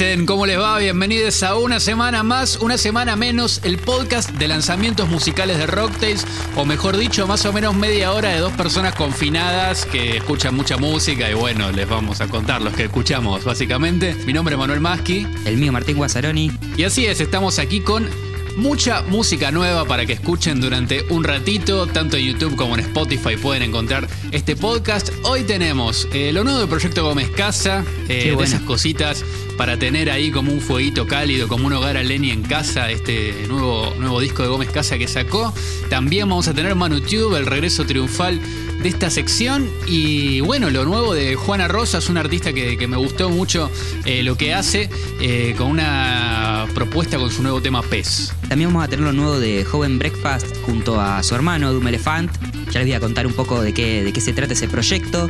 dicen? ¿Cómo les va? Bienvenidos a una semana más, una semana menos, el podcast de lanzamientos musicales de Rocktails, o mejor dicho, más o menos media hora de dos personas confinadas que escuchan mucha música y bueno, les vamos a contar los que escuchamos básicamente. Mi nombre es Manuel Maschi. El mío Martín Guazzaroni. Y así es, estamos aquí con mucha música nueva para que escuchen durante un ratito, tanto en YouTube como en Spotify pueden encontrar este podcast. Hoy tenemos eh, lo nuevo del Proyecto Gómez Casa, eh, de esas cositas para tener ahí como un fueguito cálido, como un hogar a Lenny en casa, este nuevo, nuevo disco de Gómez Casa que sacó. También vamos a tener ManuTube, el regreso triunfal de esta sección. Y bueno, lo nuevo de Juana Rosa es una artista que, me gustó mucho eh, lo que hace eh, con una propuesta con su nuevo tema Pez. También vamos a tener lo nuevo de Joven Breakfast junto a su hermano, Doom Elephant. Ya les voy a contar un poco de qué, de qué se trata ese proyecto.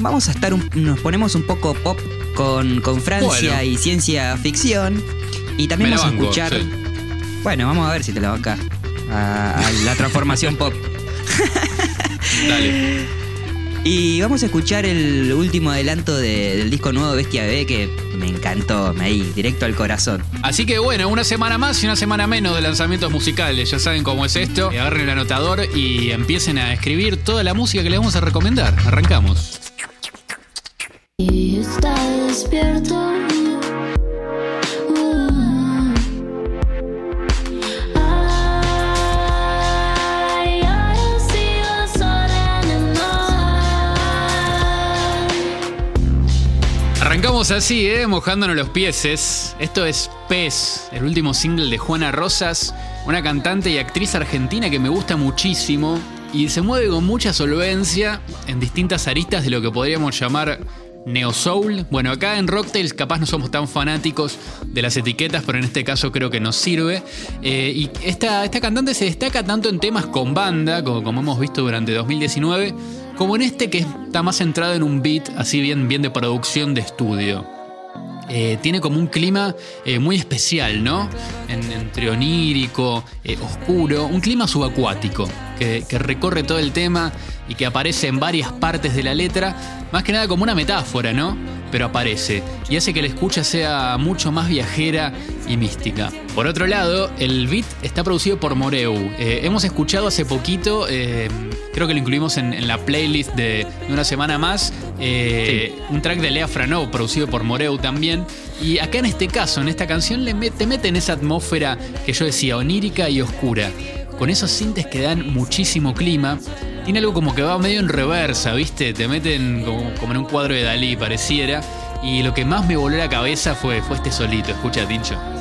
Vamos a estar, nos ponemos un poco pop con, con Francia y ciencia ficción. Y también vamos a escuchar. Bueno, vamos a ver si te la banca a, a la transformación pop. Dale. Y vamos a escuchar el último adelanto del disco nuevo Bestia Bebé que me encantó, me di directo al corazón. Así que bueno, una semana más y una semana menos de lanzamientos musicales. Ya saben cómo es esto. Agarren el anotador y empiecen a escribir toda la música que les vamos a recomendar. Arrancamos. Arrancamos así, ¿eh? mojándonos los pieses. Esto es Pez, el último single de Juana Rosas, una cantante y actriz argentina que me gusta muchísimo y se mueve con mucha solvencia en distintas aristas de lo que podríamos llamar Neo Soul. Bueno, acá en Rocktails capaz no somos tan fanáticos de las etiquetas, pero en este caso creo que nos sirve. Eh, y esta, esta cantante se destaca tanto en temas con banda, como, como hemos visto durante 2019, como en este que está más centrado en un beat así bien, bien de producción de estudio. Eh, tiene como un clima eh, muy especial, ¿no? entre onírico, oscuro, un clima subacuático que, recorre todo el tema y que aparece en varias partes de la letra, más que nada como una metáfora, ¿no? Pero aparece y hace que la escucha sea mucho más viajera y mística. Por otro lado, el beat está producido por Moreu. Eh, hemos escuchado hace poquito, eh, creo que lo incluimos en, la playlist de, una semana más, eh, un track de Lea Franov producido por Moreu también. Y acá en este caso, en esta canción, le te mete en esa atmósfera que yo decía, onírica y oscura. Con esos sintes que dan muchísimo clima tiene algo como que va medio en reversa, ¿viste? Te meten como, en un cuadro de Dalí, pareciera. Y lo que más me voló la cabeza fue, fue este solito, escucha, Tincho.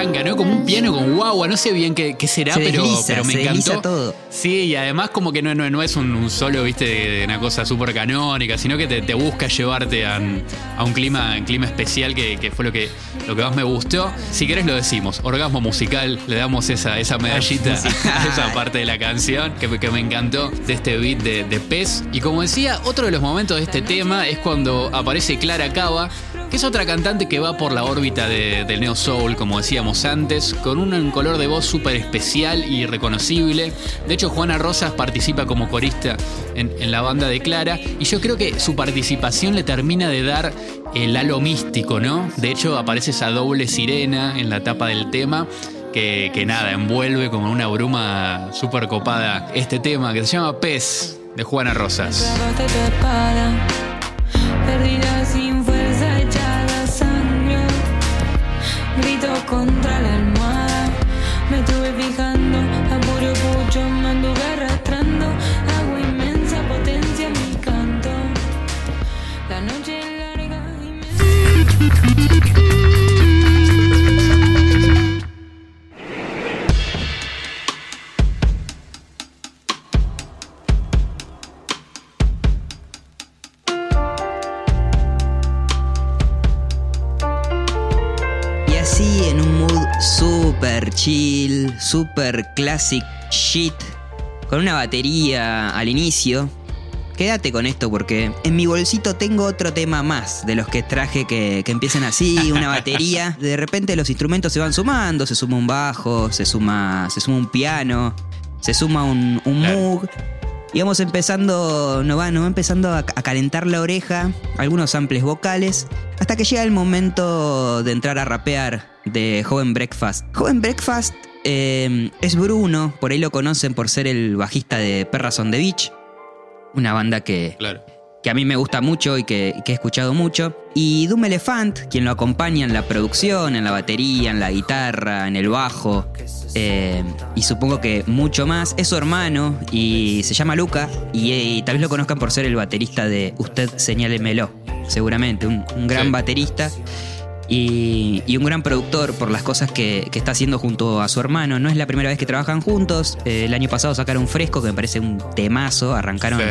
Como un piano con guagua, no sé bien qué, será, pero, pero me encantó. todo. Sí, y además como que no, no, es un, solo, viste, de, una cosa súper canónica, sino que te, busca llevarte a, un clima, clima especial que, fue lo que, lo que más me gustó. Si querés lo decimos, orgasmo musical, le damos esa, esa medallita a esa parte de la canción que, que me encantó de este beat de, de Pez. Y como decía, otro de los momentos de este tema es cuando aparece Clara Cava que es otra cantante que va por la órbita del Neo Soul, como decíamos antes, con un color de voz súper especial y reconocible. De hecho, Juana Rosas participa como corista en, la banda de Clara, y yo creo que su participación le termina de dar el halo místico, ¿no? De hecho, aparece esa doble sirena en la tapa del tema. Que, que nada, envuelve como una bruma súper copada este tema que se llama Pez de Juana Rosas. Contra la almohada. Chill, super classic shit, con una batería al inicio quédate con esto porque en mi bolsito tengo otro tema más de los que traje que, que empiezan así, una batería. De repente los instrumentos se van sumando, se suma un bajo, se suma, se suma un piano, se suma un, un Claro. Moog. Y vamos empezando, nos va, empezando a, calentar la oreja, algunos samples vocales, hasta que llega el momento de entrar a rapear de Joven Breakfast. Joven Breakfast eh, es Bruno, por ahí lo conocen por ser el bajista de Perras on the Beach, una banda que, Claro. Que a mí me gusta mucho y que, que he escuchado mucho. Y Doom Elephant, quien lo acompaña en la producción, en la batería, en la guitarra, en el bajo, eh, y supongo que mucho más, es su hermano y se llama Luca, y, y tal vez lo conozcan por ser el baterista de Usted Señálemelo, seguramente, un, un gran Sí. baterista. Y, y un gran productor por las cosas que, que está haciendo junto a su hermano. No es la primera vez que trabajan juntos. Eh, el año pasado sacaron Fresco, que me parece un temazo. Arrancaron Sí.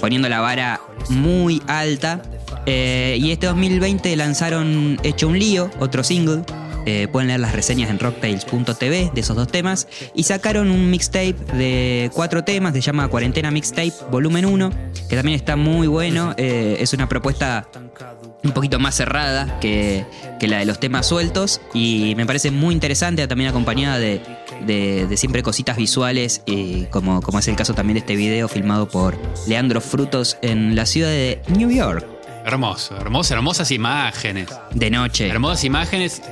Poniendo la vara muy alta. Eh, y este 2020 lanzaron Hecho un lío, otro single. Eh, pueden leer las reseñas en rocktails.tv de esos dos temas. Y sacaron un mixtape de cuatro temas, se llama Cuarentena Mixtape Volumen 1, que también está muy bueno. Eh, es una propuesta un poquito más cerrada que, que la de los temas sueltos y me parece muy interesante, también acompañada de, de- de siempre cositas visuales, y como, como es el caso también de este video filmado por Leandro Frutos en la ciudad de New York, Hermoso, hermoso, hermosas imágenes. de noche. Hermosas imágenes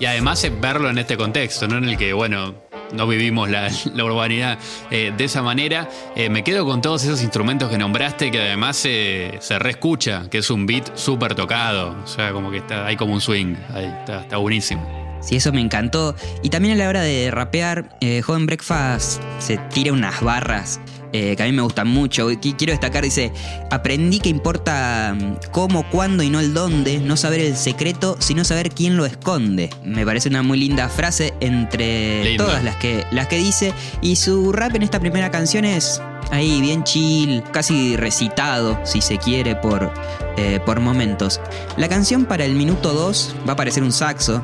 y además es verlo en este contexto, ¿no? En el que, bueno, no vivimos la, la urbanidad eh, de esa manera. Eh, me quedo con todos esos instrumentos que nombraste que además eh, se reescucha, que es un beat súper tocado. O sea, como que está, hay como un swing. Está, está buenísimo. Sí, eso me encantó. Y también a la hora de rapear, Joven Breakfast se tira unas barras eh, que a mí me gustan mucho. Quiero destacar, dice, aprendí que importa mm, cómo, cuándo y no el dónde, no saber el secreto, sino saber quién lo esconde. Me parece una muy linda frase entre todas las que, las que dice. Y su rap en esta primera canción es ahí bien chill, casi recitado, si se quiere, por, eh, por momentos. La canción para el minuto 2 va a aparecer un saxo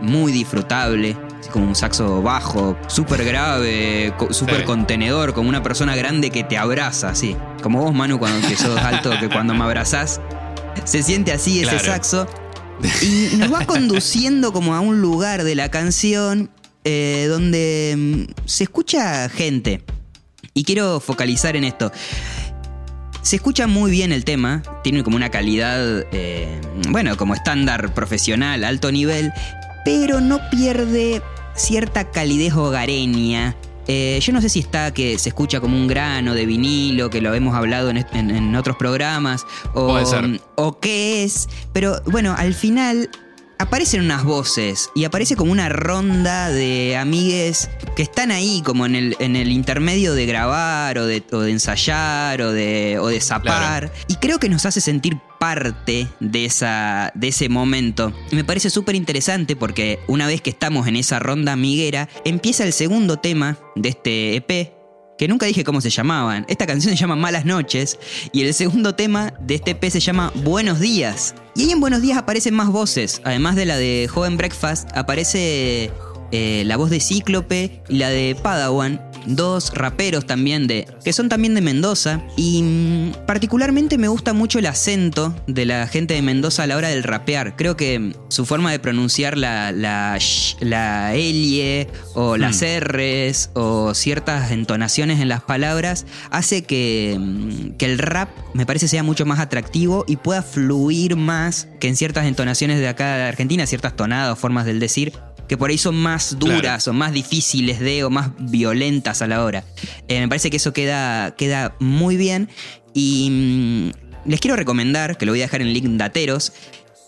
muy disfrutable, así como un saxo bajo, súper grave, súper Sí. contenedor, como una persona grande que te abraza, así. Como vos, Manu, cuando que sos alto, que cuando me abrazás, se siente así ese saxo. Y nos va conduciendo como a un lugar de la canción eh, donde mm, se escucha gente. Y quiero focalizar en esto. Se escucha muy bien el tema, tiene como una calidad, eh, bueno, como estándar profesional, alto nivel, pero no pierde cierta calidez hogareña. Eh, yo no sé si está que se escucha como un grano de vinilo, que lo hemos hablado en, en otros programas, o, Puede ser. o qué es, pero bueno, al final aparecen unas voces y aparece como una ronda de amigues que están ahí como en el, en el intermedio de grabar o de, o de ensayar o de, o de zapar. Y creo que nos hace sentir parte de, esa, de ese momento. Y me parece súper interesante porque una vez que estamos en esa ronda amiguera, empieza el segundo tema de este EP, que nunca dije cómo se llamaban. Esta canción se llama Malas Noches y el segundo tema de este EP se llama Buenos Días. Y ahí en Buenos Días aparecen más voces, además de la de Joven Breakfast, aparece eh, la voz de Cíclope y la de Padawan, dos raperos también de que son también de Mendoza. Y mm, particularmente me gusta mucho el acento de la gente de Mendoza a la hora del rapear. Creo que mm, su forma de pronunciar la la sh, la L o las R's o ciertas entonaciones en las palabras hace que, mm, que el rap me parece sea mucho más atractivo y pueda fluir más que en ciertas entonaciones de acá de Argentina, ciertas tonadas o formas del decir que por ahí son más duras o más difíciles de o más violentas a la hora. Eh, me parece que eso queda, queda muy bien y mm, les quiero recomendar, que lo voy a dejar en link dateros,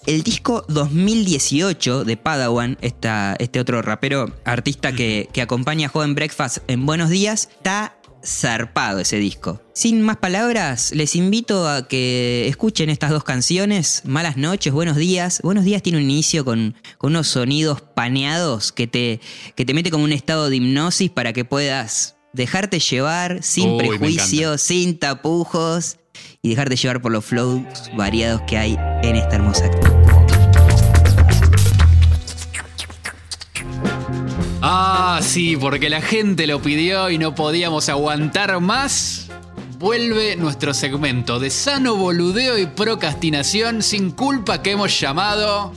el disco 2018 de Padawan, esta, este otro rapero artista que, que acompaña a Joven Breakfast en Buenos Días, está zarpado ese disco. Sin más palabras, les invito a que escuchen estas dos canciones, Malas noches, Buenos días. Buenos días tiene un inicio con, con unos sonidos paneados que te, que te mete como un estado de hipnosis para que puedas dejarte llevar sin Uy, prejuicios, sin tapujos y dejarte llevar por los flows variados que hay en esta hermosa actividad. Ah, sí, porque la gente lo pidió y no podíamos aguantar más. vuelve nuestro segmento de sano boludeo y procrastinación sin culpa que hemos llamado...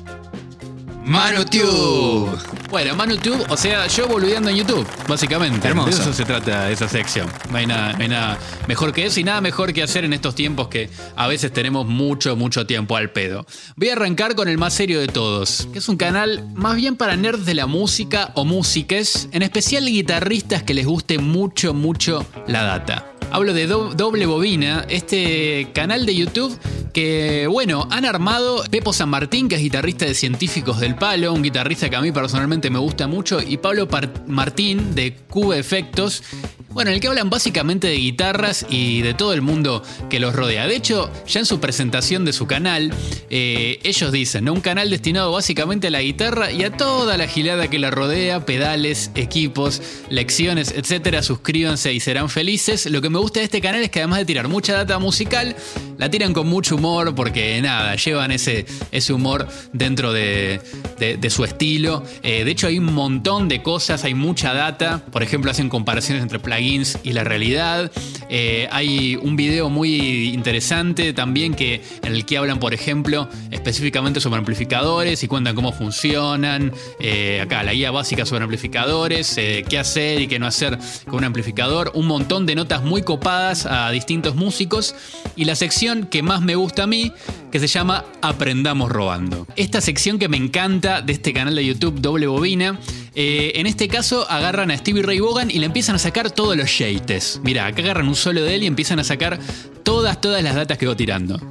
ManuTube. Bueno, ManuTube, o sea, yo boludeando en YouTube, básicamente. Hermoso. De eso se trata esa sección. No hay, nada, no hay nada mejor que eso y nada mejor que hacer en estos tiempos que a veces tenemos mucho, mucho tiempo al pedo. Voy a arrancar con el más serio de todos, que es un canal más bien para nerds de la música o músiques, en especial guitarristas que les guste mucho, mucho la data. Hablo de Do- Doble Bobina, este canal de YouTube que, bueno, han armado Pepo San Martín, que es guitarrista de Científicos del Palo, un guitarrista que a mí personalmente me gusta mucho, y Pablo Martín de Cube Efectos. Bueno, en el que hablan básicamente de guitarras y de todo el mundo que los rodea. De hecho, ya en su presentación de su canal, eh, ellos dicen. Un canal destinado básicamente a la guitarra y a toda la gilada que la rodea, pedales, equipos, lecciones, etcétera. Suscríbanse y serán felices. Lo que me gusta de este canal es que además de tirar mucha data musical, la tiran con mucho humor porque nada, llevan ese, ese humor dentro de, de- su estilo. Eh, de hecho, hay un montón de cosas, hay mucha data. Por ejemplo, hacen comparaciones entre plugins y la realidad. Eh, hay un video muy interesante también que, en el que hablan, por ejemplo, específicamente sobre amplificadores y cuentan cómo funcionan. Eh, acá, la guía básica sobre amplificadores, eh, qué hacer y qué no hacer con un amplificador. Un montón de notas muy copadas a distintos músicos. Y la sección que más me gusta a mí, que se llama Aprendamos Robando. Esta sección que me encanta de este canal de YouTube Doble Bobina, en este caso agarran a Stevie Ray Vaughan y le empiezan a sacar todos los yates. Mira, acá agarran un solo de él y empiezan a sacar todas, todas las datas que va tirando.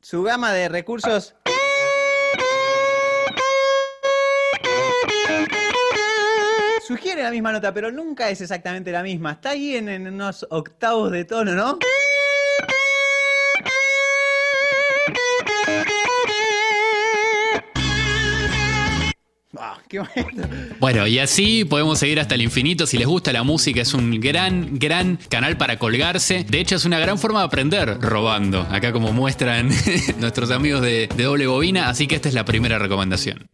Su gama de recursos. Sugiere la misma nota, pero nunca es exactamente la misma. Está ahí en, en unos octavos de tono, ¿no? qué. Bueno, y así podemos seguir hasta el infinito. Si les gusta la música, es un gran, gran canal para colgarse. De hecho, es una gran forma de aprender robando. Acá como muestran nuestros amigos de, de Doble Bobina. Así que esta es la primera recomendación.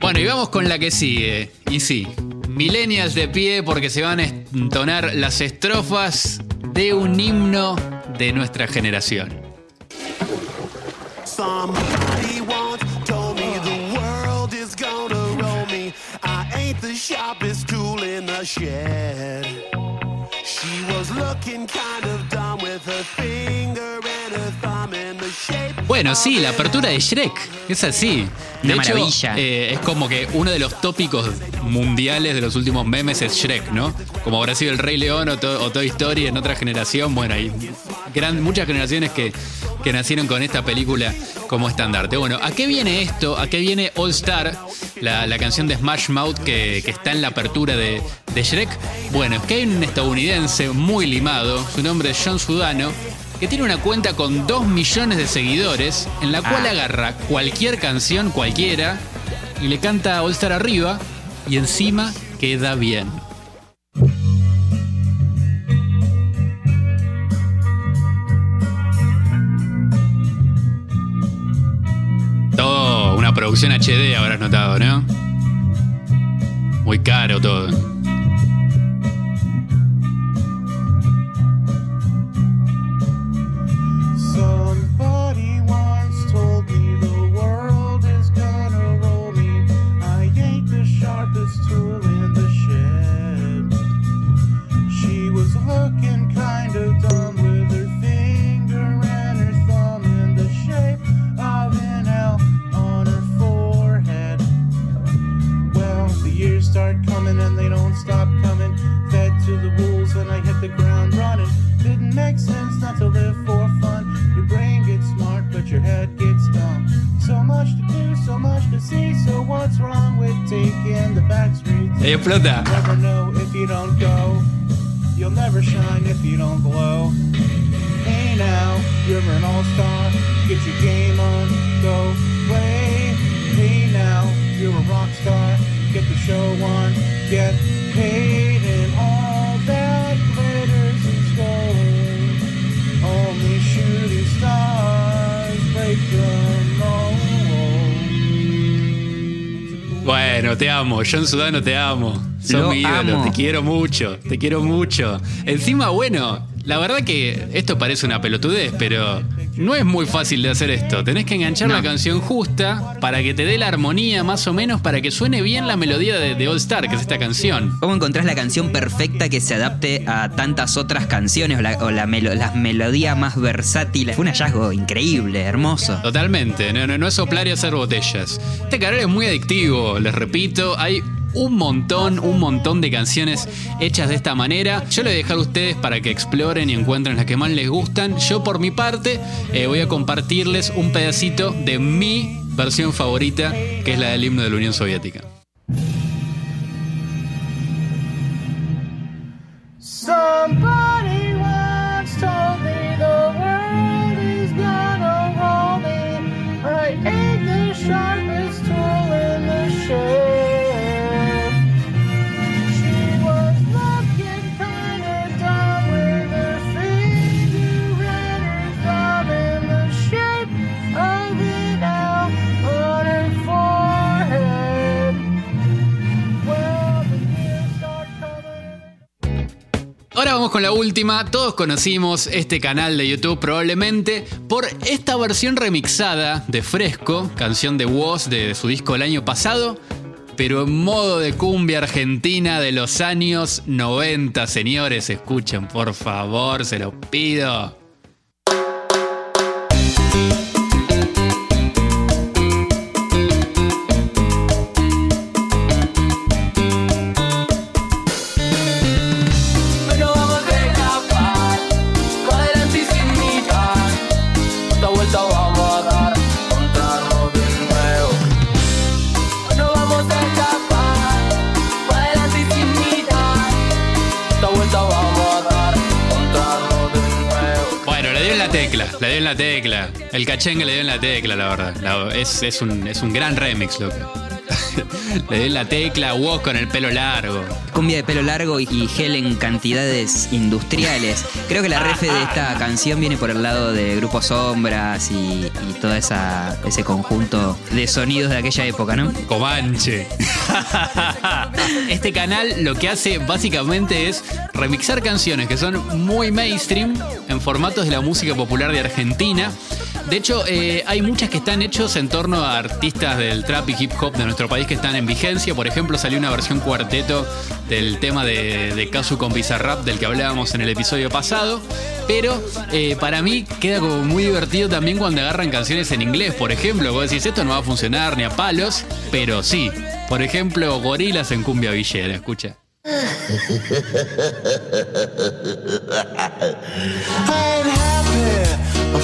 Bueno, y vamos con la que sigue. Y sí, millennials de pie porque se van a entonar las estrofas de un himno de nuestra generación. Shed. She was looking kind of dumb with her finger Bueno, sí, la apertura de Shrek. Es así. De Una hecho, maravilla. eh, es como que uno de los tópicos mundiales de los últimos memes es Shrek, ¿no? Como habrá sido el Rey León o, To- o Toy Story en otra generación. Bueno, hay gran- muchas generaciones que, que nacieron con esta película como estandarte. Bueno, ¿a qué viene esto? ¿A qué viene All Star? La, la canción de Smash Mouth que, que está en la apertura de, de Shrek. Bueno, es que hay un estadounidense muy limado, su nombre es John Sudano, que tiene una cuenta con 2 millones de seguidores, en la cual Ah. agarra cualquier canción, cualquiera, y le canta All Star arriba, y encima queda bien. Todo una producción HD, habrás notado, ¿no? Muy caro todo. Lada. John Sudano, te amo. Sos Lo mi ídolo, amo. te quiero mucho, te quiero mucho. Encima, bueno, la verdad que esto parece una pelotudez, pero no es muy fácil de hacer esto. Tenés que enganchar No. la canción justa para que te dé la armonía más o menos, para que suene bien la melodía de, de All Star, que es esta canción. ¿Cómo encontrás la canción perfecta que se adapte a tantas otras canciones o la, o la melo- las melodías más versátiles? Fue un hallazgo increíble, hermoso. Totalmente, no, no, no es soplar y hacer botellas. Este canal es muy adictivo, les repito, hay un montón, un montón de canciones hechas de esta manera. Yo les voy a dejar a ustedes para que exploren y encuentren las que más les gustan. Yo por mi parte eh, voy a compartirles un pedacito de mi versión favorita, que es la del himno de la Unión Soviética. Con la última. Todos conocimos este canal de YouTube probablemente por esta versión remixada de Fresco, canción de Woz de su disco el año pasado, pero en modo de cumbia argentina de los años 90. Señores, escuchen por favor, se los pido. El cachengue le dio en la tecla, la verdad. La- es, es un, es un gran remix, loco. le dio en la tecla, Woz con el pelo largo. Cumbia de pelo largo y, y gel en cantidades industriales. Creo que la refe de esta canción viene por el lado de Grupo Sombras y, y todo esa, ese conjunto de sonidos de aquella época, ¿no? Comanche. Este canal lo que hace básicamente es remixar canciones que son muy mainstream en formatos de la música popular de Argentina. De hecho, eh, hay muchas que están hechos en torno a artistas del trap y hip hop de nuestro país que están en vigencia. Por ejemplo, salió una versión cuarteto del tema de, de Kazu con Bizarrap del que hablábamos en el episodio pasado. Pero eh, para mí queda como muy divertido también cuando agarran canciones en inglés. Por ejemplo, vos decís, esto no va a funcionar ni a palos, pero sí. Por ejemplo, Gorilas en Cumbia Villera, escucha. Happy.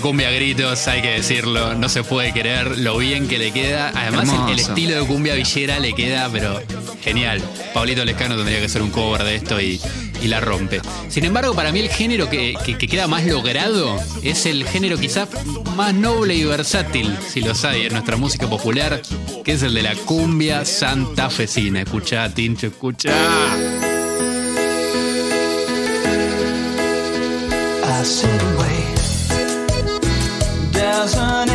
Cumbia gritos, hay que decirlo. No se puede creer lo bien que le queda. Además, el, estilo de cumbia villera le queda, pero genial. Pablito Lescano tendría que hacer un cover de esto y, y la rompe. Sin embargo, para mí el género que, que- que queda más logrado es el género quizás más noble y versátil, si los hay, en nuestra música popular, que es el de la cumbia santafesina. Escuchá, Tincho, escuchá. I doesn't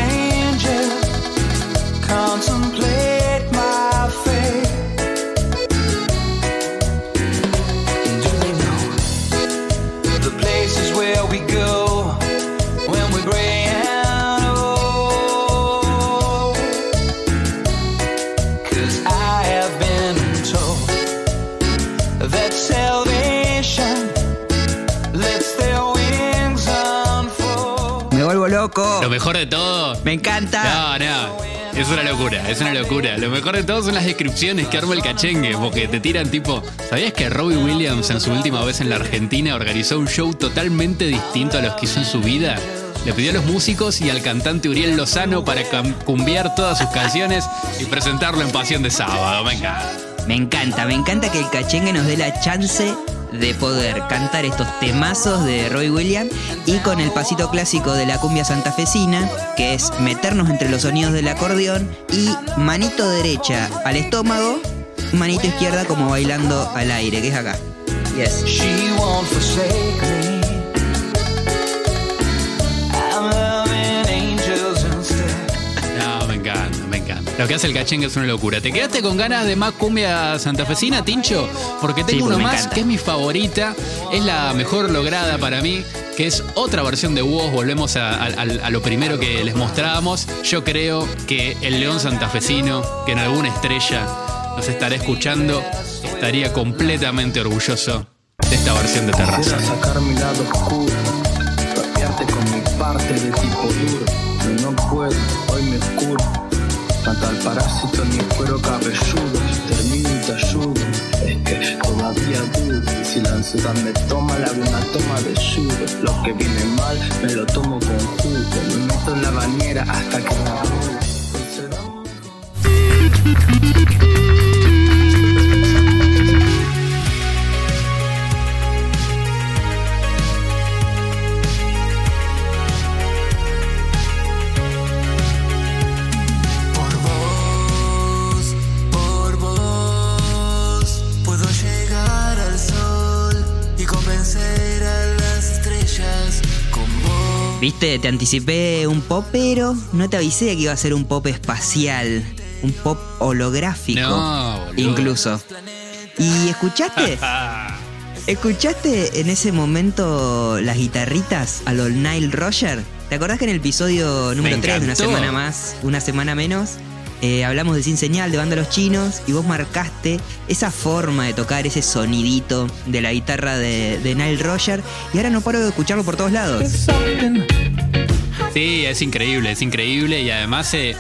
mejor de todo Me encanta. No, no. Es una locura, es una locura. Lo mejor de todo son las descripciones que arma el cachengue, porque te tiran tipo. ¿Sabías que Robbie Williams en su última vez en la Argentina organizó un show totalmente distinto a los que hizo en su vida? Le pidió a los músicos y al cantante Uriel Lozano para cumbiar todas sus canciones y presentarlo en Pasión de Sábado. Venga. Me encanta, me encanta que el cachengue nos dé la chance de poder cantar estos temazos de Roy Williams y con el pasito clásico de la cumbia santafesina, que es meternos entre los sonidos del acordeón y manito derecha al estómago, manito izquierda como bailando al aire, que es acá. Lo que hace el cachengue es una locura. ¿Te quedaste con ganas de más cumbia santafesina, Tincho? Porque tengo Sí, porque uno me más encanta. que es mi favorita. Es la mejor lograda para mí. Que es otra versión de Woz. Volvemos a, a- a- a lo primero que les mostrábamos. Yo creo que el león santafesino, que en alguna estrella nos estará escuchando, estaría completamente orgulloso de esta versión de Terraza. Parásito en mi cuero cabelludo, termino y te ayudo, es que todavía dudo. Si la ansiedad me toma, le hago una toma de judo. Lo que viene mal, me lo tomo con jugo. Me meto en la bañera hasta que me arrugue. Viste, te anticipé un pop, pero no te avisé que iba a ser un pop espacial, un pop holográfico, No, incluso. ¿Y escuchaste? ¿Escuchaste en ese momento las guitarritas a lo Nile Roger? ¿Te acordás que en el episodio número Me 3 de una semana más, una semana menos, eh, hablamos de Sin Señal, de Banda Los Chinos, y vos marcaste esa forma de tocar, ese sonidito de la guitarra de, de Nile Roger, y ahora no paro de escucharlo por todos lados. Sí, es increíble, es increíble y además eh,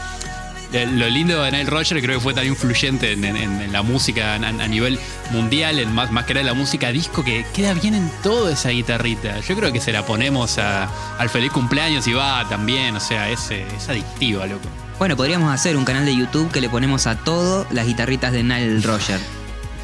lo lindo de Nile Roger creo que fue tan influyente en, en- en la música a, a nivel mundial, en más, más que nada en la música disco, que queda bien en toda esa guitarrita. Yo creo que se la ponemos a- al feliz cumpleaños y va también, o sea, es, eh, es adictiva, loco. Bueno, podríamos hacer un canal de YouTube que le ponemos a todo las guitarritas de Nile Roger.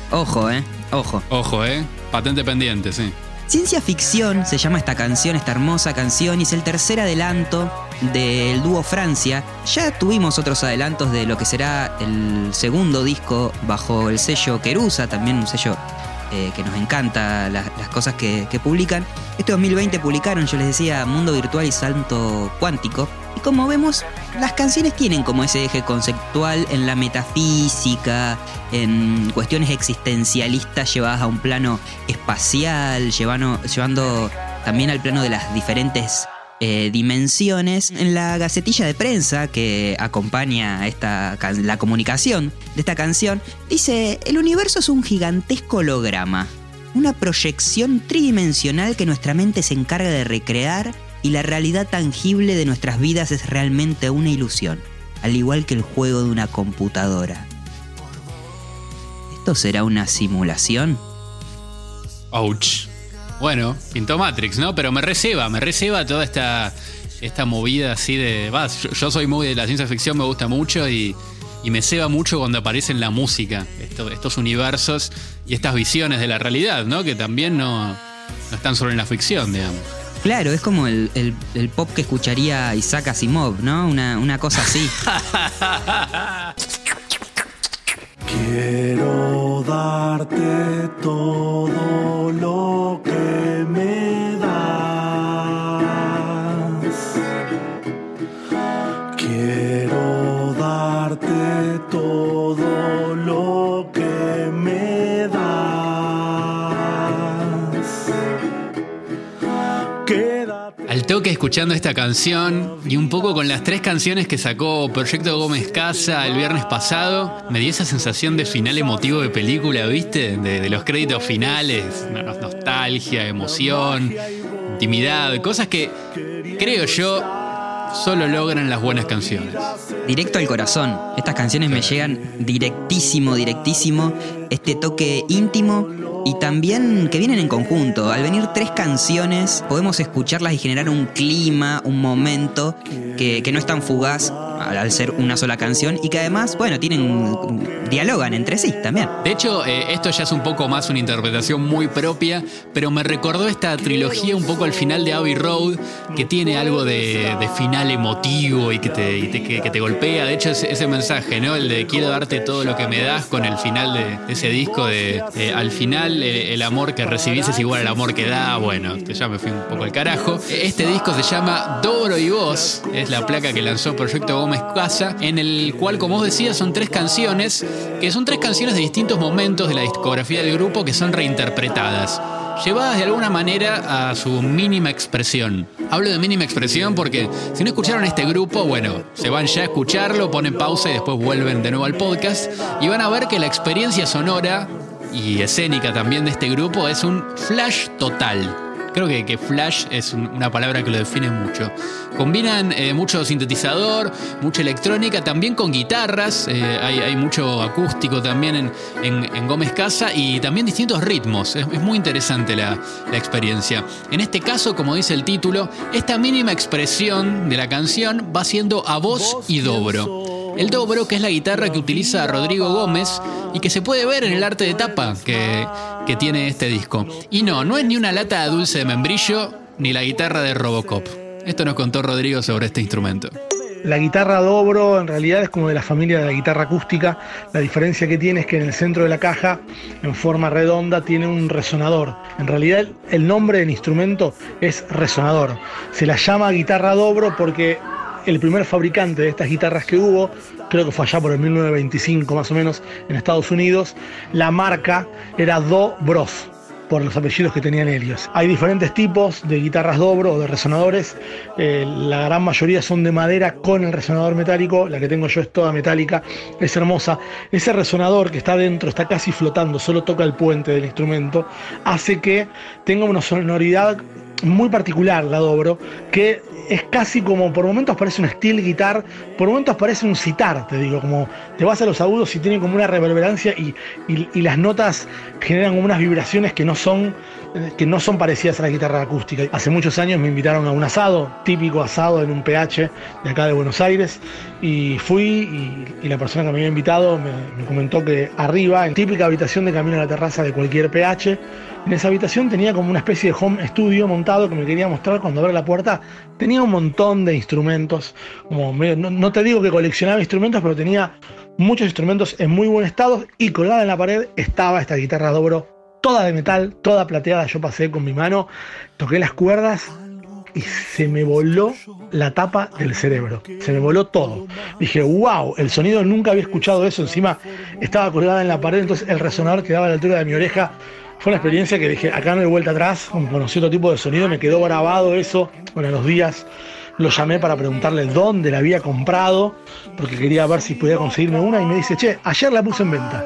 Ojo, eh, ojo. Ojo, ¿eh? Patente pendiente, sí. Ciencia ficción se llama esta canción, esta hermosa canción, y es el tercer adelanto del dúo Francia. Ya tuvimos otros adelantos de lo que será el segundo disco bajo el sello Querusa, también un sello eh, que nos encanta las, cosas que, que publican. Este 2020 publicaron, yo les decía, Mundo Virtual y Salto Cuántico. Y como vemos, las canciones tienen como ese eje conceptual en la metafísica, en cuestiones existencialistas llevadas a un plano espacial, llevando, llevando también al plano de las diferentes eh, dimensiones. En la gacetilla de prensa que acompaña esta, la comunicación de esta canción, dice, el universo es un gigantesco holograma, una proyección tridimensional que nuestra mente se encarga de recrear y la realidad tangible de nuestras vidas es realmente una ilusión, al igual que el juego de una computadora. ¿Esto será una simulación? Ouch. Bueno, pintó Matrix, ¿no? Pero me receba, me receba toda esta, esta movida así de. va, yo, yo soy muy de la ciencia ficción, me gusta mucho y, y me ceba mucho cuando aparece en la música esto- estos universos y estas visiones de la realidad, ¿no? Que también no, no están solo en la ficción, digamos. Claro, es como el, el- el pop que escucharía Isaac Asimov, ¿no? Una, una cosa así. Quiero darte todo lo que me das. Quiero darte todo Escuchando esta canción y un poco con las tres canciones que sacó Proyecto Gómez Casa el viernes pasado, me dio esa sensación de final emotivo de película, ¿viste? De, de los créditos finales, no- no- nostalgia, emoción, intimidad, cosas que creo yo solo logran las buenas canciones. Directo al corazón. Estas canciones me llegan directísimo, directísimo. Este toque íntimo y también que vienen en conjunto. Al venir tres canciones, podemos escucharlas y generar un clima, un momento que, que no es tan fugaz al ser una sola canción y que además, bueno, tienen dialogan entre sí también. De hecho, eh, esto ya es un poco más una interpretación muy propia, pero me recordó esta trilogía un poco al final de Abbey Road, que tiene algo de, final emotivo y que te, que, te golpea. De hecho, ese, mensaje, ¿no? El de quiero darte todo lo que me das con el final de, ese disco de al final eh, el amor que recibís es igual al amor que da. Bueno, que ya me fui un poco al carajo. Este disco se llama Dobro y Voz, es la placa que lanzó Proyecto Gómez Casa, en el cual, como vos decías, son tres canciones, que son tres canciones de distintos momentos de la discografía del grupo que son reinterpretadas llevadas de alguna manera a su mínima expresión. Hablo de mínima expresión porque si no escucharon este grupo, bueno, se van ya a escucharlo, ponen pausa y después vuelven de nuevo al podcast y van a ver que la experiencia sonora y escénica también de este grupo es un flash total. Creo que, que flash es un- una palabra que lo define mucho. Combinan eh, mucho sintetizador, mucha electrónica, también con guitarras. eh, hay, hay mucho acústico también en, en- en Gómez Casa y también distintos ritmos. Es, es muy interesante la, la experiencia. En este caso, como dice el título, esta mínima expresión de la canción va siendo a voz y dobro. El dobro, que es la guitarra que utiliza Rodrigo Gómez y que se puede ver en el arte de tapa que, que tiene este disco. Y no, no es ni una lata de dulce de membrillo ni la guitarra de Robocop. Esto nos contó Rodrigo sobre este instrumento. La guitarra dobro en realidad es como de la familia de la guitarra acústica. La diferencia que tiene es que en el centro de la caja, en forma redonda, tiene un resonador. En realidad el- el nombre del instrumento es resonador. Se la llama guitarra dobro porque el primer fabricante de estas guitarras que hubo, creo que fue allá por el 1925 más o menos en Estados Unidos, la marca era Do Bros por los apellidos que tenían ellos. Hay diferentes tipos de guitarras dobro o de resonadores. Eh, la gran mayoría son de madera con el resonador metálico. La que tengo yo es toda metálica. Es hermosa. Ese resonador que está dentro, está casi flotando, solo toca el puente del instrumento, hace que tenga una sonoridad muy particular la dobro, que es casi como por momentos parece una steel guitar, por momentos parece un citar, te digo, como te vas a los agudos y tiene como una reverberancia y, y- y las notas generan como unas vibraciones que no son que no son parecidas a la guitarra acústica. Hace muchos años me invitaron a un asado, típico asado en un PH de acá de Buenos Aires, y fui y, la persona que me había invitado me, me comentó que arriba, en típica habitación de camino a la terraza de cualquier PH, en esa habitación tenía como una especie de home studio montado que me quería mostrar cuando abrí la puerta. Tenía un montón de instrumentos, como no, no te digo que coleccionaba instrumentos, pero tenía muchos instrumentos en muy buen estado y colgada en la pared estaba esta guitarra dobro, toda de metal, toda plateada. Yo pasé con mi mano, toqué las cuerdas y se me voló la tapa del cerebro. Se me voló todo. Dije, wow, el sonido nunca había escuchado eso. Encima estaba colgada en la pared, entonces el resonador quedaba a la altura de mi oreja. Fue una experiencia que dije, acá no hay vuelta atrás. Conocí otro tipo de sonido, me quedó grabado eso. Bueno, los días lo llamé para preguntarle dónde la había comprado, porque quería ver si podía conseguirme una. Y me dice, che, ayer la puse en venta.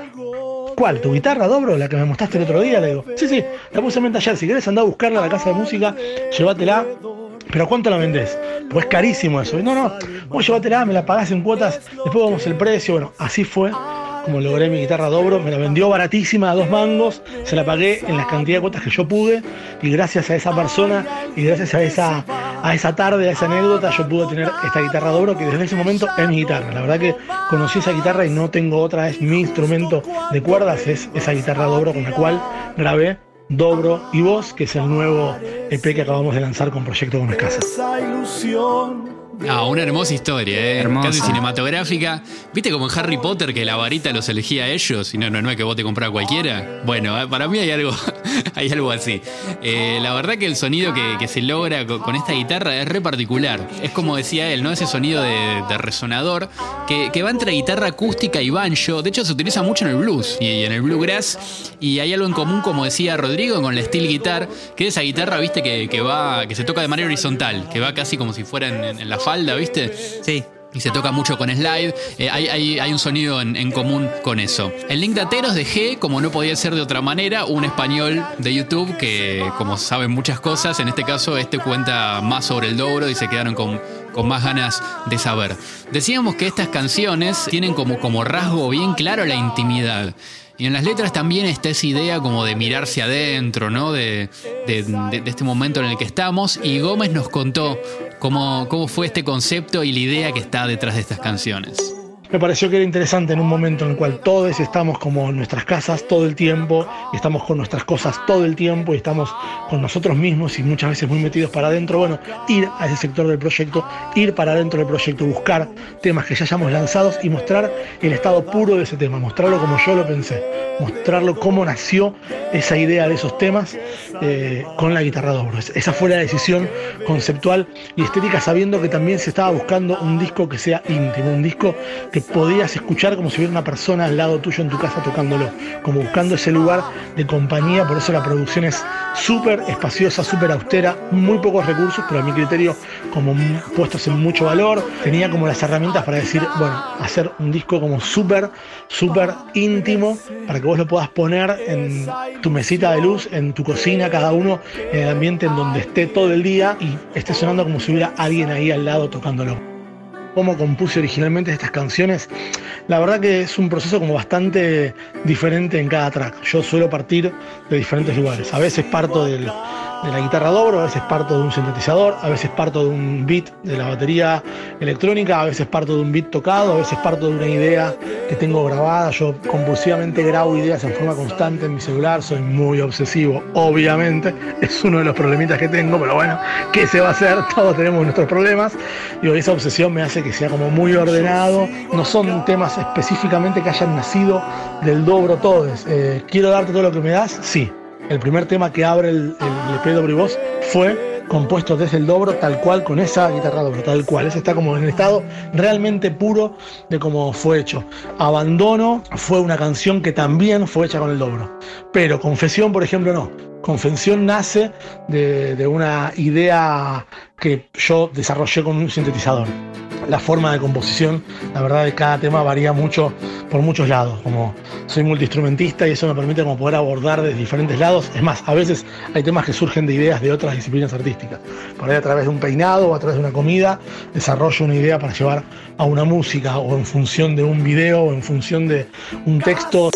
¿Cuál? ¿Tu guitarra dobro? ¿La que me mostraste el otro día? Le digo, sí, sí, la puse en venta ayer. Si querés andar a buscarla a la casa de música, llévatela. ¿Pero cuánto la vendés? Pues es carísimo eso. Y no, no, vos llévatela, me la pagás en cuotas, después vamos el precio. Bueno, así fue como logré mi guitarra dobro. Me la vendió baratísima a dos mangos, se la pagué en las cantidad de cuotas que yo pude. Y gracias a esa persona y gracias a esa, a esa tarde, a esa anécdota, yo pude tener esta guitarra dobro que desde ese momento es mi guitarra. La verdad que conocí esa guitarra y no tengo otra, es mi instrumento de cuerdas, es esa guitarra dobro con la cual grabé Dobro y Voz, que es el nuevo EP que acabamos de lanzar con Proyecto Gómez Casa. Ah, una hermosa historia, ¿eh? Hermosa. Casi cinematográfica. ¿Viste como en Harry Potter que la varita los elegía a ellos y no, no, no es que vos te comprás cualquiera? Bueno, eh, para mí hay algo, hay algo así. Eh, la verdad que el sonido que, que se logra co- con, esta guitarra es re particular. Es como decía él, ¿no? Ese sonido de, de resonador que, que va entre guitarra acústica y banjo. De hecho, se utiliza mucho en el blues y en el bluegrass. Y hay algo en común, como decía Rodrigo, con la steel guitar, que es esa guitarra, viste, que, que va, que se toca de manera horizontal, que va casi como si fuera en- en- en la falda, ¿viste? Sí. Y se toca mucho con slide. Eh, hay, hay- hay un sonido en, en común con eso. El link de Ateros dejé, como no podía ser de otra manera, un español de YouTube que, como saben muchas cosas, en este caso este cuenta más sobre el dobro y se quedaron con, con más ganas de saber. Decíamos que estas canciones tienen como, como rasgo bien claro la intimidad. Y en las letras también está esa idea como de mirarse adentro, ¿no? De, de- de- este momento en el que estamos. Y Gómez nos contó cómo, cómo fue este concepto y la idea que está detrás de estas canciones. Me pareció que era interesante en un momento en el cual todos estamos como en nuestras casas todo el tiempo, estamos con nuestras cosas todo el tiempo y estamos con nosotros mismos y muchas veces muy metidos para adentro. Bueno, ir a ese sector del proyecto, ir para adentro del proyecto, buscar temas que ya hayamos lanzados y mostrar el estado puro de ese tema, mostrarlo como yo lo pensé, mostrarlo cómo nació esa idea de esos temas eh, con la guitarra dobro. Es- Esa fue la decisión conceptual y estética, sabiendo que también se estaba buscando un disco que sea íntimo, un disco que podías escuchar como si hubiera una persona al lado tuyo en tu casa tocándolo, como buscando ese lugar de compañía, por eso la producción es súper espaciosa, súper austera, muy pocos recursos, pero a mi criterio como puestos en mucho valor, tenía como las herramientas para decir, bueno, hacer un disco como súper, súper íntimo, para que vos lo puedas poner en tu mesita de luz, en tu cocina, cada uno en el ambiente en donde esté todo el día y esté sonando como si hubiera alguien ahí al lado tocándolo cómo compuse originalmente estas canciones, la verdad que es un proceso como bastante diferente en cada track. Yo suelo partir de diferentes lugares. A veces parto del- de la guitarra dobro, a veces parto de un sintetizador, a veces parto de un beat de la batería electrónica, a veces parto de un beat tocado, a veces parto de una idea que tengo grabada. Yo compulsivamente grabo ideas en forma constante en mi celular, soy muy obsesivo, obviamente. Es uno de los problemitas que tengo, pero bueno, ¿qué se va a hacer? Todos tenemos nuestros problemas. Y esa obsesión me hace que sea como muy ordenado. No son temas específicamente que hayan nacido del dobro todos. Eh, ¿Quiero darte todo lo que me das? Sí. El primer tema que abre el, el y Voz fue compuesto desde el dobro, tal cual, con esa guitarra dobro, tal cual. Ese está como en el estado realmente puro de cómo fue hecho. Abandono fue una canción que también fue hecha con el dobro. Pero Confesión, por ejemplo, no. Confesión nace de una idea que yo desarrollé con un sintetizador. La forma de composición, la verdad, de cada tema varía mucho por muchos lados. Como soy multiinstrumentista y eso me permite como poder abordar de diferentes lados. Es más, a veces hay temas que surgen de ideas de otras disciplinas artísticas. Por ahí a través de un peinado o a través de una comida desarrollo una idea para llevar a una música o en función de un video o en función de un texto.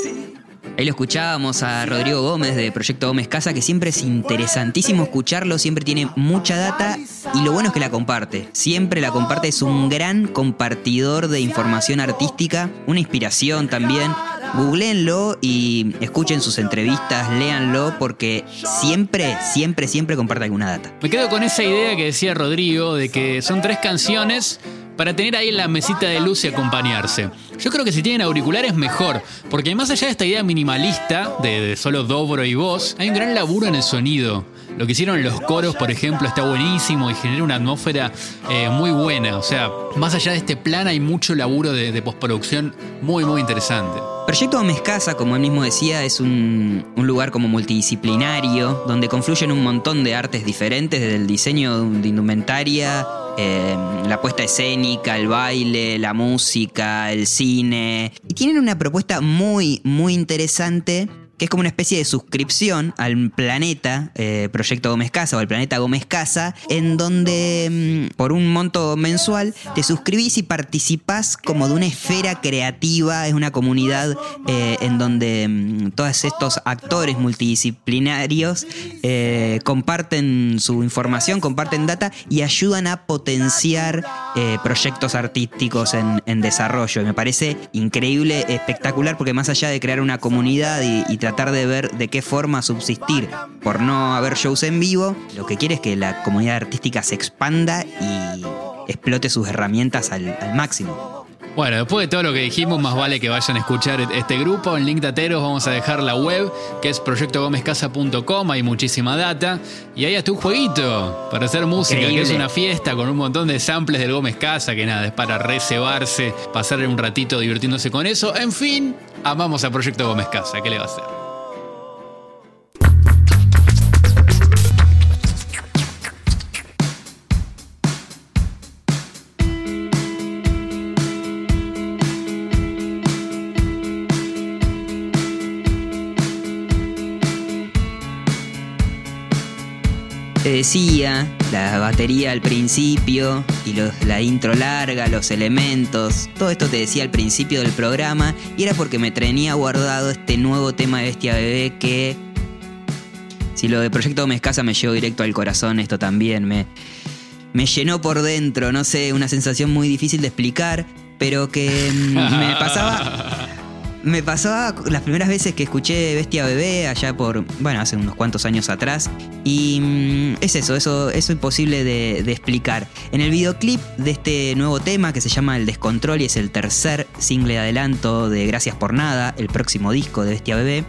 Ahí lo escuchábamos a Rodrigo Gómez de Proyecto Gómez Casa, que siempre es interesantísimo escucharlo, siempre tiene mucha data y lo bueno es que la comparte. Siempre la comparte, es un gran compartidor de información artística, una inspiración también. Googleenlo y escuchen sus entrevistas, léanlo, porque siempre, siempre, siempre comparte alguna data. Me quedo con esa idea que decía Rodrigo de que son tres canciones para tener ahí la mesita de luz y acompañarse. Yo creo que si tienen auriculares mejor, porque más allá de esta idea minimalista de, de solo dobro y voz, hay un gran laburo en el sonido. Lo que hicieron los coros, por ejemplo, está buenísimo y genera una atmósfera eh, muy buena. O sea, más allá de este plan hay mucho laburo de, postproducción muy, muy interesante. Proyecto Gómez Casa, como él mismo decía, es un, un lugar como multidisciplinario, donde confluyen un montón de artes diferentes, desde el diseño de indumentaria, eh, la puesta escénica, el baile, la música, el cine. Y tienen una propuesta muy, muy interesante que es como una especie de suscripción al planeta eh, Proyecto Gómez Casa o al planeta Gómez Casa, en donde mm, por un monto mensual te suscribís y participás como de una esfera creativa, es una comunidad eh, en donde mm, todos estos actores multidisciplinarios eh, comparten su información, comparten data y ayudan a potenciar proyectos artísticos en, desarrollo. Y me parece increíble, espectacular, porque más allá de crear una comunidad y, y de ver de qué forma subsistir por no haber shows en vivo, lo que quiere es que la comunidad artística se expanda y explote sus herramientas al, al máximo. Bueno, después de todo lo que dijimos, más vale que vayan a escuchar este grupo. En Link Dateros vamos a dejar la web, que es proyectogomezcasa.com, hay muchísima data. Y ahí hasta un jueguito para hacer música, que es una fiesta con un montón de samples del Gómez Casa, que nada, es para reservarse, pasar un ratito divirtiéndose con eso. En fin, amamos a Proyecto Gómez Casa, ¿qué le va a hacer? Te decía, la batería al principio y la intro larga, los elementos, todo esto te decía al principio del programa y era porque me tenía guardado este nuevo tema de Bestia Bebé que si lo de Proyecto Mescasa me llegó directo al corazón, esto también me, me llenó por dentro, no sé, una sensación muy difícil de explicar, pero que mm, me pasaba me pasaba las primeras veces que escuché Bestia Bebé, allá por, bueno, hace unos cuantos años atrás. Y mm, es eso, eso, eso es imposible de, explicar. En el videoclip de este nuevo tema que se llama El Descontrol y es el tercer single de adelanto de Gracias por Nada, el próximo disco de Bestia Bebé,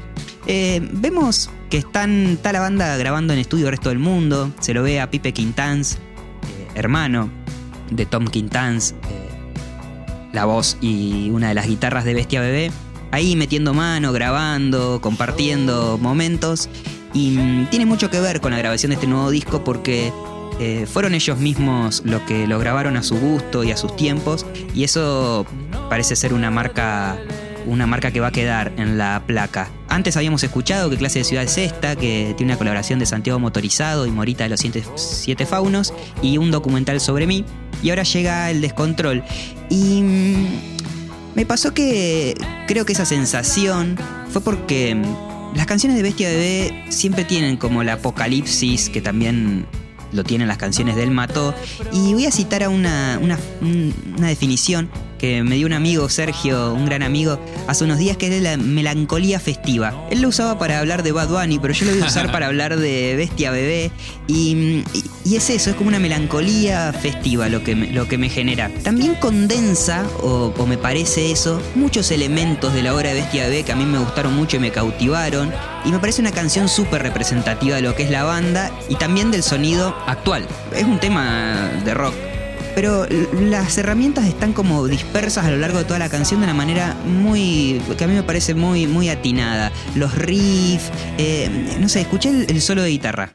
eh, vemos que están, está la banda grabando en estudio el resto del mundo. Se lo ve a Pipe Quintans, eh, hermano de Tom Quintans, eh, la voz y una de las guitarras de Bestia Bebé. Ahí metiendo mano, grabando, compartiendo momentos. Y mm, tiene mucho que ver con la grabación de este nuevo disco porque eh, fueron ellos mismos los que lo grabaron a su gusto y a sus tiempos. Y eso parece ser una marca. Una marca que va a quedar en la placa. Antes habíamos escuchado que clase de ciudad es esta, que tiene una colaboración de Santiago Motorizado y Morita de los Siete, Faunos y un documental sobre mí. Y ahora llega el descontrol. Y mm, me pasó que creo que esa sensación fue porque mm, las canciones de Bestia Bebé siempre tienen como la apocalipsis, que también lo tienen las canciones del Mató. Y voy a citar a una, una, un- una definición que me dio un amigo, Sergio, un gran amigo, hace unos días, que es la melancolía festiva. Él lo usaba para hablar de Bad Bunny, pero yo lo voy a usar para hablar de Bestia Bebé. Y, y- y es eso, es como una melancolía festiva lo que me, lo que me genera. También condensa, o, o me parece eso, muchos elementos de la obra de Bestia Bebé que a mí me gustaron mucho y me cautivaron. Y me parece una canción súper representativa de lo que es la banda y también del sonido actual. Es un tema de rock. Pero las herramientas están como dispersas a lo largo de toda la canción de una manera muy. que a mí me parece muy, muy atinada. Los riffs, eh, no sé, escuché el, el solo de guitarra.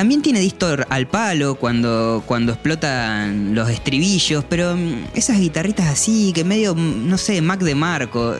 También tiene distor al palo cuando, cuando explotan los estribillos, pero mm, esas guitarritas así, que medio, mm, no sé, Mac de Marco.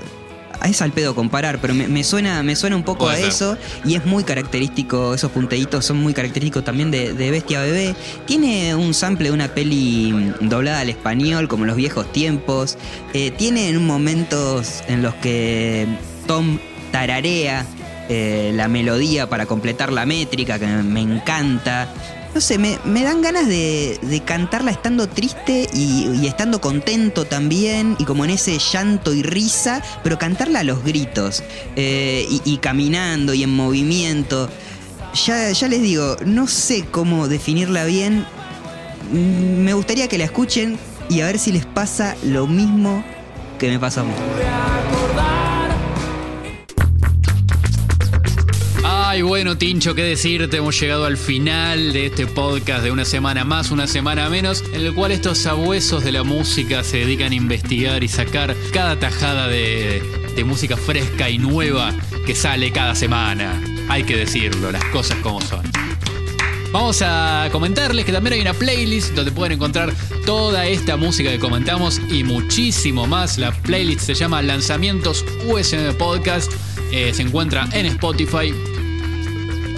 Es al pedo comparar, pero me, me suena, me suena un poco Puede a ser. eso y es muy característico, esos punteitos son muy característicos también de, de Bestia Bebé. Tiene un sample de una peli mm, doblada al español, como en los viejos tiempos. Eh, tiene en momentos en los que Tom tararea eh, la melodía para completar la métrica, que me encanta. No sé, me, me dan ganas de, de cantarla estando triste y, estando contento también, y como en ese llanto y risa, pero cantarla a los gritos, eh, y, y caminando y en movimiento. Ya, ya les digo, no sé cómo definirla bien. Mm, Me gustaría que la escuchen y a ver si les pasa lo mismo que me pasó a mí. Ay, bueno, Tincho, qué decirte. Hemos llegado al final de este podcast de una semana más, una semana menos, en el cual estos sabuesos de la música se dedican a investigar y sacar cada tajada de, música fresca y nueva que sale cada semana. Hay que decirlo, las cosas como son. Vamos a comentarles que también hay una playlist donde pueden encontrar toda esta música que comentamos y muchísimo más. La playlist se llama Lanzamientos USM Podcast. Eh, se encuentra en Spotify.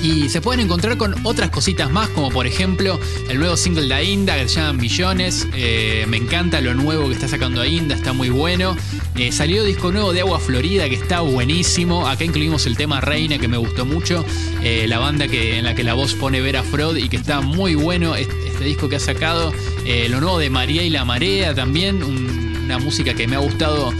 Y se pueden encontrar con otras cositas más, como por ejemplo el nuevo single de Ainda que se llama Millones. Eh, me encanta lo nuevo que está sacando Ainda, está muy bueno. Eh, salió disco nuevo de Agua Florida que está buenísimo. Acá incluimos el tema Reina que me gustó mucho. Eh, la banda que, en la que la voz pone Vera Frod y que está muy bueno este, disco que ha sacado. Lo nuevo de María y la Marea también, un- una música que me ha gustado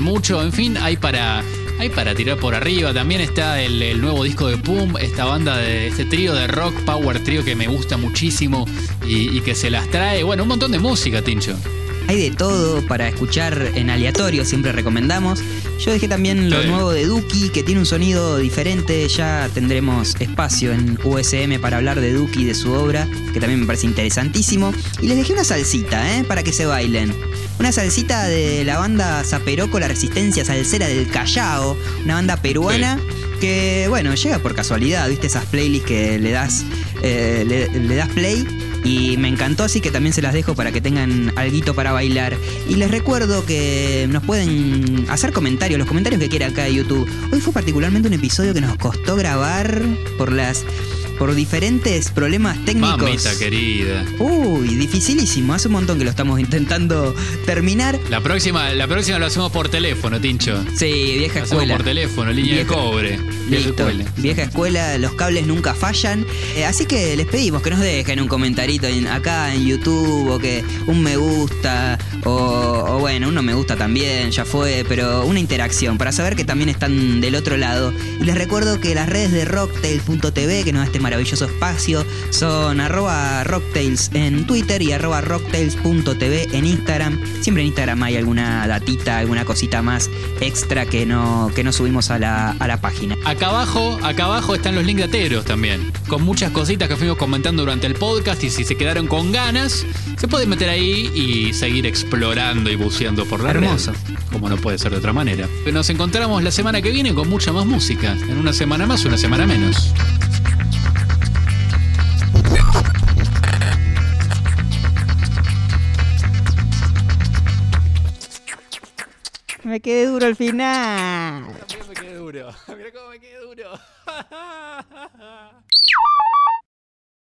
mucho. En fin, hay para para tirar por arriba. También está el, nuevo disco de Pum, esta banda de este trío de rock, Power Trio que me gusta muchísimo y, y que se las trae. Bueno, un montón de música, Tincho. Hay de todo para escuchar en aleatorio, siempre recomendamos. Yo dejé también lo Sí. nuevo de Duki, que tiene un sonido diferente. Ya tendremos espacio en USM para hablar de Duki y de su obra, que también me parece interesantísimo. Y les dejé una salsita, ¿eh? Para que se bailen. Una salsita de la banda Zaperoco, la Resistencia Salsera del Callao, una banda peruana que, bueno, llega por casualidad, ¿viste? Esas playlists que le das, eh, le, le das play y me encantó, así que también se las dejo para que tengan alguito para bailar. Y les recuerdo que nos pueden hacer comentarios, los comentarios que quieran acá de YouTube. Hoy fue particularmente un episodio que nos costó grabar por las por diferentes problemas técnicos. Mamita querida. Uy, dificilísimo. Hace un montón que lo estamos intentando terminar. La próxima, la próxima lo hacemos por teléfono, Tincho. Sí, vieja Lo hacemos escuela. por teléfono, línea de cobre. Vieja Listo. escuela. Vieja escuela, los cables nunca fallan. Eh, así que les pedimos que nos dejen un comentarito en- acá en YouTube o que un me gusta o bueno, uno me gusta también, ya fue, pero una interacción para saber que también están del otro lado. Y les recuerdo que las redes de rocktail.tv, que nos da este maravilloso espacio, son arroba rocktails en Twitter y arroba rocktails.tv en Instagram. Siempre en Instagram hay alguna datita, alguna cosita más extra que no, que no subimos a la, a la página. Acá abajo, acá abajo están los links de Ateros también. Con muchas cositas que fuimos comentando durante el podcast. Y si se quedaron con ganas, se pueden meter ahí y seguir explorando y por la Hermoso. red, Como no puede ser de otra manera. Nos encontramos la semana que viene con mucha más música. En una semana más, una semana menos. Me quedé duro al final. Mira me quedé duro. Mira cómo me quedé duro.